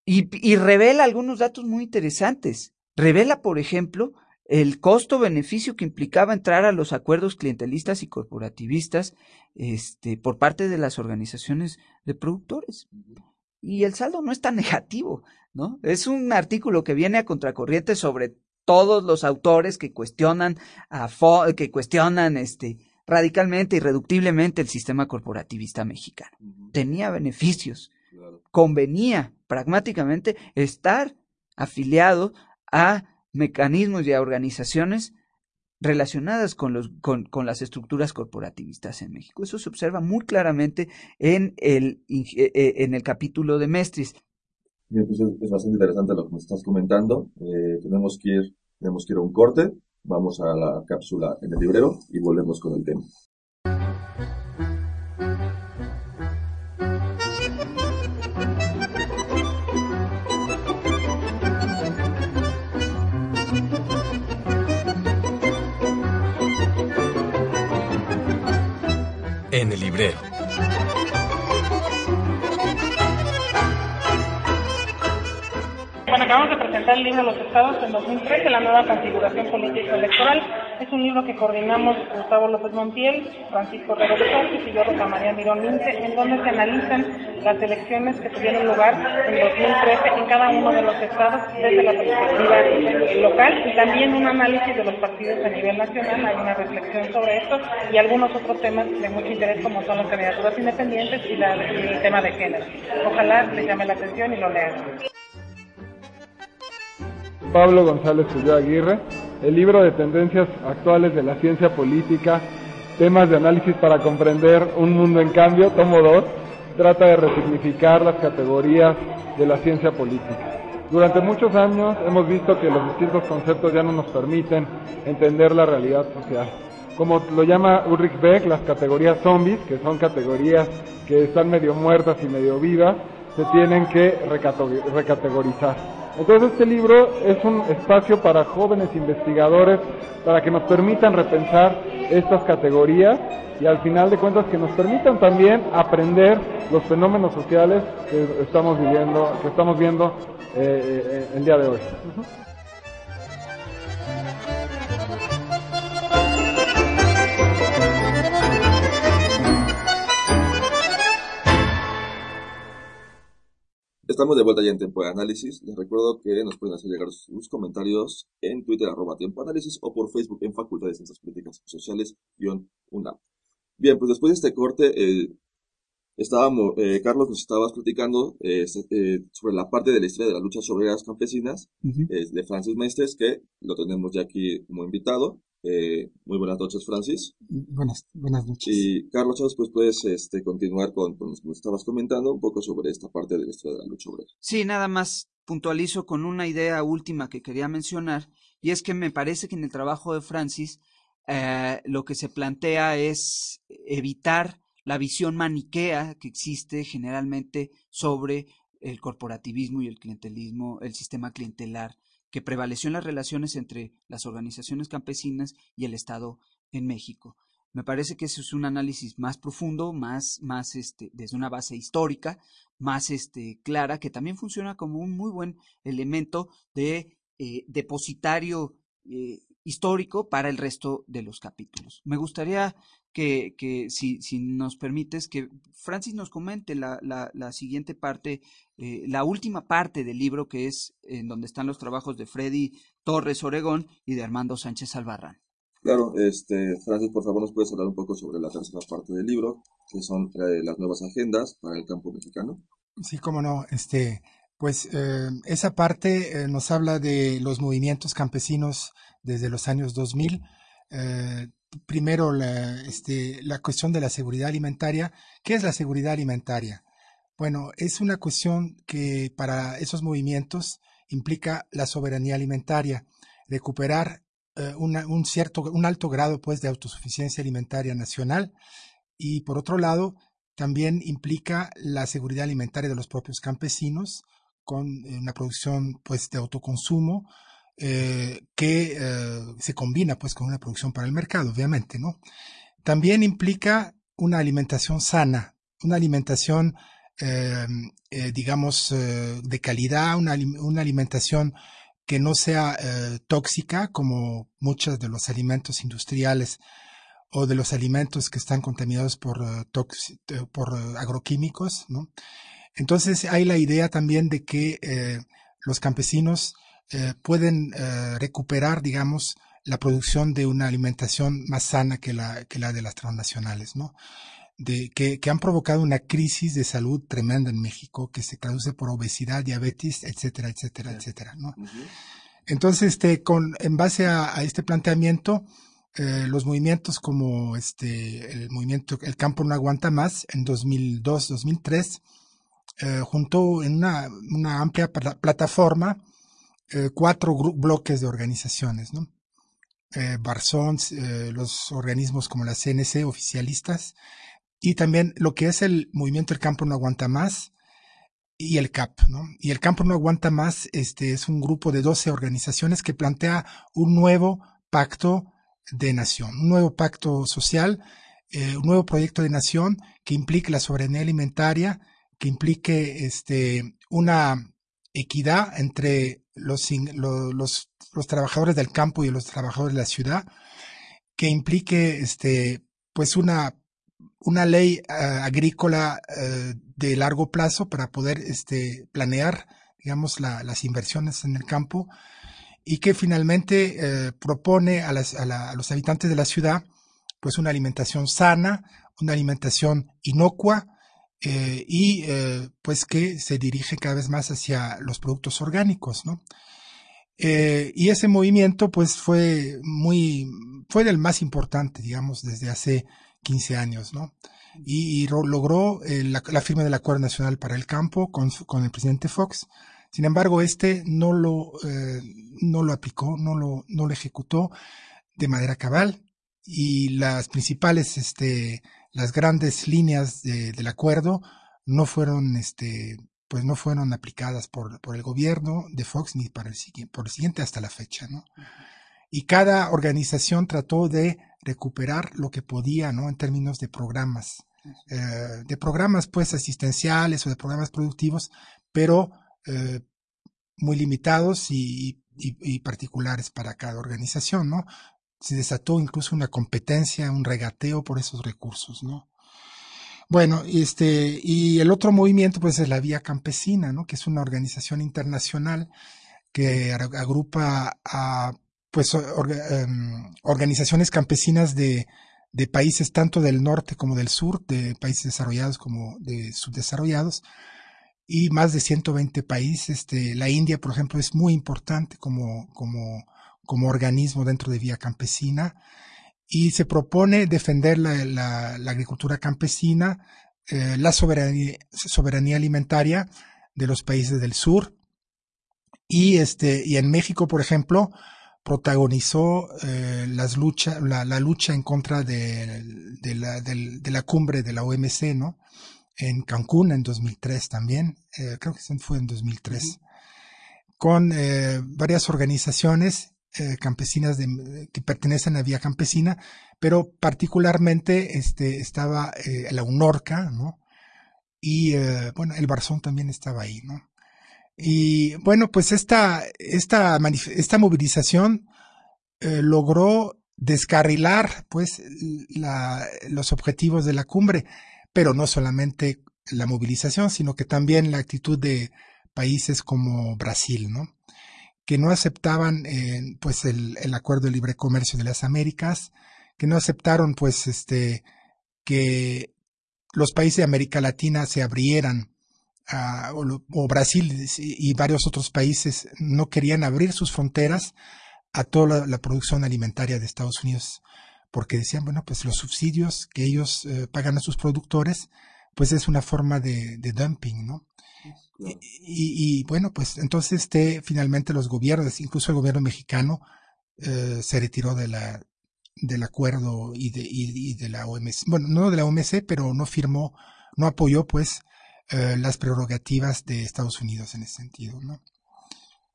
Y, revela algunos datos muy interesantes. Revela, por ejemplo, el costo-beneficio que implicaba entrar a los acuerdos clientelistas y corporativistas este, por parte de las organizaciones de productores. Y el saldo no es tan negativo, ¿no? Es un artículo que viene a contracorriente sobre todos los autores que cuestionan, a que cuestionan este, radicalmente, irreductiblemente el sistema corporativista mexicano. Tenía beneficios. Convenía pragmáticamente estar afiliado a mecanismos y a organizaciones relacionadas con, los, con, con, las estructuras corporativistas en México. Eso se observa muy claramente en el, en el capítulo de Mestris. Pues es, bastante interesante lo que me estás comentando. Eh, tenemos que ir tenemos que ir a un corte, vamos a la cápsula en el librero y volvemos con el tema. En el librero. Acabamos de presentar el libro Los Estados en 2013, la nueva configuración política electoral. Es un libro que coordinamos Gustavo López Montiel, Francisco Herrero de y yo, Rosa María Mirón Lince, en donde se analizan las elecciones que tuvieron lugar en 2013 en cada uno de los estados desde la perspectiva local y también un análisis de los partidos a nivel nacional. Hay una reflexión sobre esto y algunos otros temas de mucho interés como son las candidaturas independientes y, el tema de género. Ojalá les llame la atención y lo lean. Pablo González Julio Aguirre, el libro de tendencias actuales de la ciencia política, temas de análisis para comprender un mundo en cambio, tomo 2, trata de resignificar las categorías de la ciencia política. Durante muchos años hemos visto que los distintos conceptos ya no nos permiten entender la realidad social. Como lo llama Ulrich Beck, las categorías zombies, que son categorías que están medio muertas y medio vivas, se tienen que recategorizar. Entonces este libro es un espacio para jóvenes investigadores, para que nos permitan repensar estas categorías y al final de cuentas que nos permitan también aprender los fenómenos sociales que estamos viviendo, que estamos viendo eh, eh, el día de hoy. Estamos de vuelta ya en Tiempo de Análisis. Les recuerdo que nos pueden hacer llegar sus comentarios en Twitter, arroba Tiempo Análisis, o por Facebook en Facultad de Ciencias Políticas y Sociales, UNAM. Bien, pues después de este corte, eh, estábamos, eh, Carlos nos estabas platicando eh, eh, sobre la parte de la historia de las luchas obreras campesinas eh, de Francis Meistres, que lo tenemos ya aquí como invitado. Eh, muy buenas noches, Francis. Buenas, buenas noches. Y Carlos Chávez, pues puedes este, continuar con, con lo que estabas comentando un poco sobre esta parte de la historia de la lucha obrera. Sí, nada más puntualizo con una idea última que quería mencionar, y es que me parece que en el trabajo de Francis eh, lo que se plantea es evitar la visión maniquea que existe generalmente sobre el corporativismo y el clientelismo, el sistema clientelar que prevaleció en las relaciones entre las organizaciones campesinas y el Estado en México. Me parece que eso es un análisis más profundo, más, más este, desde una base histórica, más este, clara, que también funciona como un muy buen elemento de eh, depositario eh, histórico para el resto de los capítulos. Me gustaría que, que si, si, nos permites, que Francis nos comente la, la, la siguiente parte, eh, la última parte del libro, que es en donde están los trabajos de Freddy Torres Oregón y de Armando Sánchez Albarrán. Claro, este, Francis, por favor, nos puedes hablar un poco sobre la tercera parte del libro, que son eh, las nuevas agendas para el campo mexicano. Sí, cómo no. Este, pues eh, esa parte eh, nos habla de los movimientos campesinos desde los años 2000. Eh, primero, la, este, la cuestión de la seguridad alimentaria. ¿Qué es la seguridad alimentaria? Bueno, es una cuestión que para esos movimientos implica la soberanía alimentaria, recuperar eh, una, un cierto, un alto grado pues de autosuficiencia alimentaria nacional y por otro lado también implica la seguridad alimentaria de los propios campesinos con una producción pues de autoconsumo eh, que eh, se combina pues con una producción para el mercado, obviamente, ¿no? También implica una alimentación sana, una alimentación, eh, eh, digamos, de calidad, una, una, alimentación que no sea tóxica como muchos de los alimentos industriales o de los alimentos que están contaminados por, por agroquímicos, ¿no? Entonces hay la idea también de que los campesinos eh, pueden eh, recuperar, digamos, la producción de una alimentación más sana que la, que la de las transnacionales, ¿no? De, que, que, han provocado una crisis de salud tremenda en México, que se traduce por obesidad, diabetes, etcétera, etcétera, etcétera, ¿no? Uh -huh. Entonces, este, con, en base a, a este planteamiento, eh, los movimientos como este, el movimiento El Campo No Aguanta Más, en 2002-2003, eh, juntó en una, una amplia plataforma eh, cuatro bloques de organizaciones, ¿no? Eh, eh, los organismos como la CNC, oficialistas, y también lo que es el movimiento El Campo No Aguanta Más y el CAP, ¿no? Y el Campo No Aguanta Más este, es un grupo de 12 organizaciones que plantea un nuevo pacto de nación, un nuevo pacto social, eh, un nuevo proyecto de nación que implique la soberanía alimentaria, que implique este, una equidad entre los, los, trabajadores del campo y los trabajadores de la ciudad, que implique este, pues una, una ley uh, agrícola uh, de largo plazo para poder este, planear, digamos, la, las inversiones en el campo y que finalmente uh, propone a, a los habitantes de la ciudad pues una alimentación sana, una alimentación inocua, eh, y eh, pues que se dirige cada vez más hacia los productos orgánicos, ¿no? Eh, y ese movimiento pues fue muy, fue del más importante, digamos, desde hace 15 años, ¿no? Y, logró la, la, firma del Acuerdo Nacional para el Campo con, con el presidente Fox. Sin embargo, este no lo, no lo aplicó, no lo, no lo ejecutó de manera cabal y las principales, este, las grandes líneas de, del acuerdo no fueron, este, pues no fueron aplicadas por, por el gobierno de Fox ni para el, por el siguiente hasta la fecha, ¿no? Y cada organización trató de recuperar lo que podía, ¿no? En términos de programas, eh, de programas pues asistenciales o de programas productivos, pero eh, muy limitados y, y, y, particulares para cada organización, ¿no? Se desató incluso una competencia, un regateo por esos recursos, ¿no? Bueno, este, y el otro movimiento, pues, es la Vía Campesina, ¿no? Que es una organización internacional que agrupa a, pues, em, organizaciones campesinas de, de países tanto del norte como del sur, de países desarrollados como de subdesarrollados, y más de 120 países. Este, la India, por ejemplo, es muy importante como, como, como organismo dentro de Vía Campesina y se propone defender la, la, agricultura campesina, eh, la soberanía, soberanía, alimentaria de los países del sur. Y, este, y en México, por ejemplo, protagonizó eh, las lucha, la, la, lucha en contra de, de, la, de, la, cumbre de la OMC, ¿no? En Cancún en 2003 también, eh, creo que fue en 2003, con eh, varias organizaciones eh, campesinas que pertenecen a Vía Campesina, pero particularmente este, estaba eh, la UNORCA, ¿no? Y eh, bueno, el Barzón también estaba ahí, ¿no? Y bueno, pues esta, esta, esta movilización logró descarrilar pues los objetivos de la cumbre, pero no solamente la movilización, sino que también la actitud de países como Brasil, ¿no? Que no aceptaban eh, pues el, el, acuerdo de libre comercio de las Américas, que no aceptaron pues este que los países de América Latina se abrieran o, Brasil y varios otros países no querían abrir sus fronteras a toda la, producción alimentaria de Estados Unidos, porque decían, bueno, pues los subsidios que ellos eh, pagan a sus productores, pues es una forma de, dumping, ¿no? Y, bueno, pues entonces este, finalmente los gobiernos, incluso el gobierno mexicano, eh, se retiró de la, del acuerdo y de, y de la OMC, bueno, no de la OMC, pero no firmó, no apoyó pues eh, las prerrogativas de Estados Unidos en ese sentido, ¿no?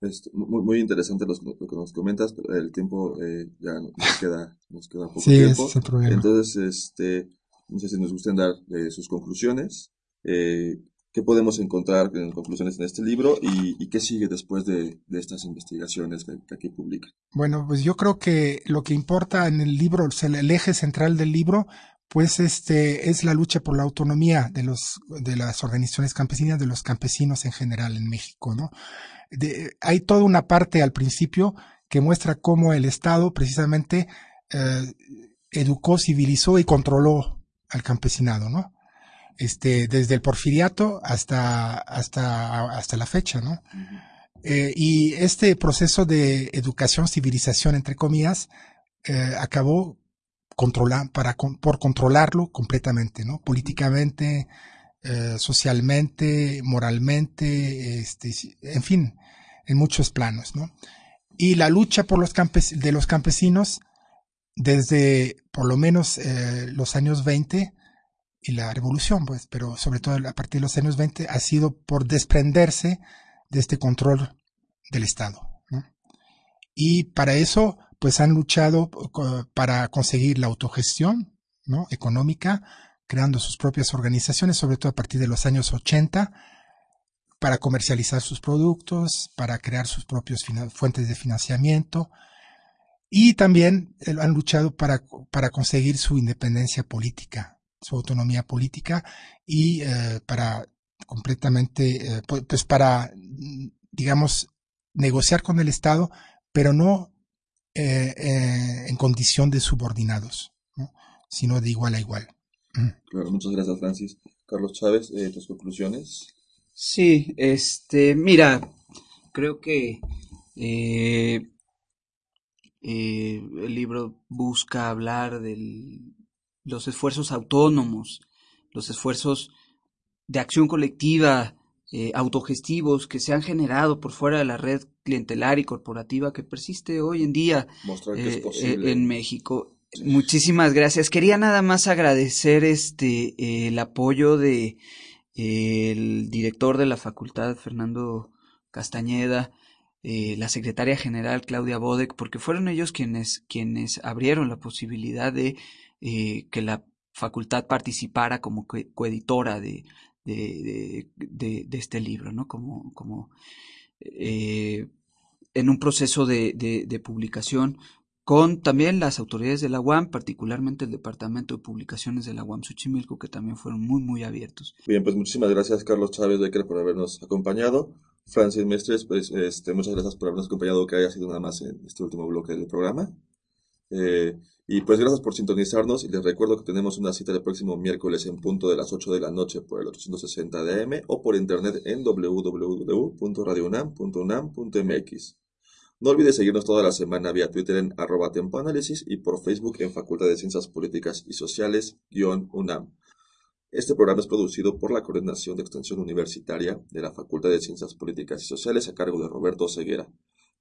Este, muy, muy interesante lo que nos comentas, el tiempo eh, ya nos queda, nos queda poco sí, tiempo. es el. Entonces, este, no sé si nos gusten dar eh, sus conclusiones. Eh, ¿Qué podemos encontrar en conclusiones en este libro y, qué sigue después de, de estas investigaciones que, aquí publica? Bueno, pues yo creo que lo que importa en el libro, el eje central del libro, pues este es la lucha por la autonomía de los de las organizaciones campesinas de los campesinos en general en México no hay toda una parte al principio que muestra cómo el Estado precisamente eh, educó civilizó y controló al campesinado no este desde el porfiriato hasta hasta hasta la fecha no eh, y este proceso de educación civilización entre comillas eh, acabó controlar, para, por controlarlo completamente, ¿no? Políticamente, eh, socialmente, moralmente, este, en fin, en muchos planos, ¿no? Y la lucha por los campes, de los campesinos desde por lo menos eh, los años 20 y la revolución, pues, pero sobre todo a partir de los años 20 ha sido por desprenderse de este control del Estado. Y para eso pues han luchado para conseguir la autogestión económica, creando sus propias organizaciones, sobre todo a partir de los años 80, para comercializar sus productos, para crear sus propias fuentes de financiamiento y también eh, han luchado para, para conseguir su independencia política, su autonomía política y eh, para completamente, eh, pues para, digamos, negociar con el Estado, pero no eh, eh, en condición de subordinados, ¿no? sino de igual a igual. Claro, muchas gracias, Francis. Carlos Chávez, eh, tus conclusiones. Sí, este, mira, creo que eh, eh, el libro busca hablar de los esfuerzos autónomos, los esfuerzos de acción colectiva, eh, autogestivos que se han generado por fuera de la red clientelar y corporativa que persiste hoy en día eh, eh, en México. Muchísimas gracias. Quería nada más agradecer este el apoyo de el director de la facultad, Fernando Castañeda, la secretaria general Claudia Bodek, porque fueron ellos quienes, quienes abrieron la posibilidad de que la facultad participara como coeditora de, este libro, ¿no? Como, como eh, en un proceso de, de, publicación con también las autoridades de la UAM, particularmente el Departamento de Publicaciones de la UAM Xochimilco, que también fueron muy, muy abiertos. Bien, pues muchísimas gracias Carlos Chávez Becker por habernos acompañado. Francis Mestres, pues este, muchas gracias por habernos acompañado, que haya sido nada más en este último bloque del programa. Eh, y pues gracias por sintonizarnos y les recuerdo que tenemos una cita el próximo miércoles en punto de las 8 de la noche por el 860 de AM o por internet en www.radiounam.unam.mx. No olvides seguirnos toda la semana vía Twitter en arroba tempoanálisis y por Facebook en Facultad de Ciencias Políticas y Sociales UNAM. Este programa es producido por la Coordinación de Extensión Universitaria de la Facultad de Ciencias Políticas y Sociales a cargo de Roberto Ceguera.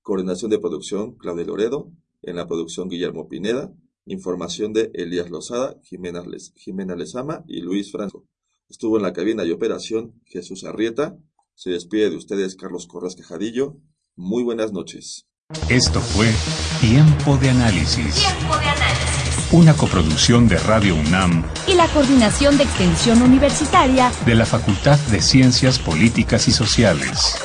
Coordinación de producción Claudia Loredo. En la producción Guillermo Pineda. Información de Elías Lozada, Jimena, Les, Jimena Lezama y Luis Franco. Estuvo en la cabina y operación Jesús Arrieta. Se despide de ustedes Carlos Corras Quejadillo. Muy buenas noches. Esto fue Tiempo de Análisis. Tiempo de análisis. Una coproducción de Radio UNAM Y la Coordinación de Extensión Universitaria de la Facultad de Ciencias Políticas y Sociales.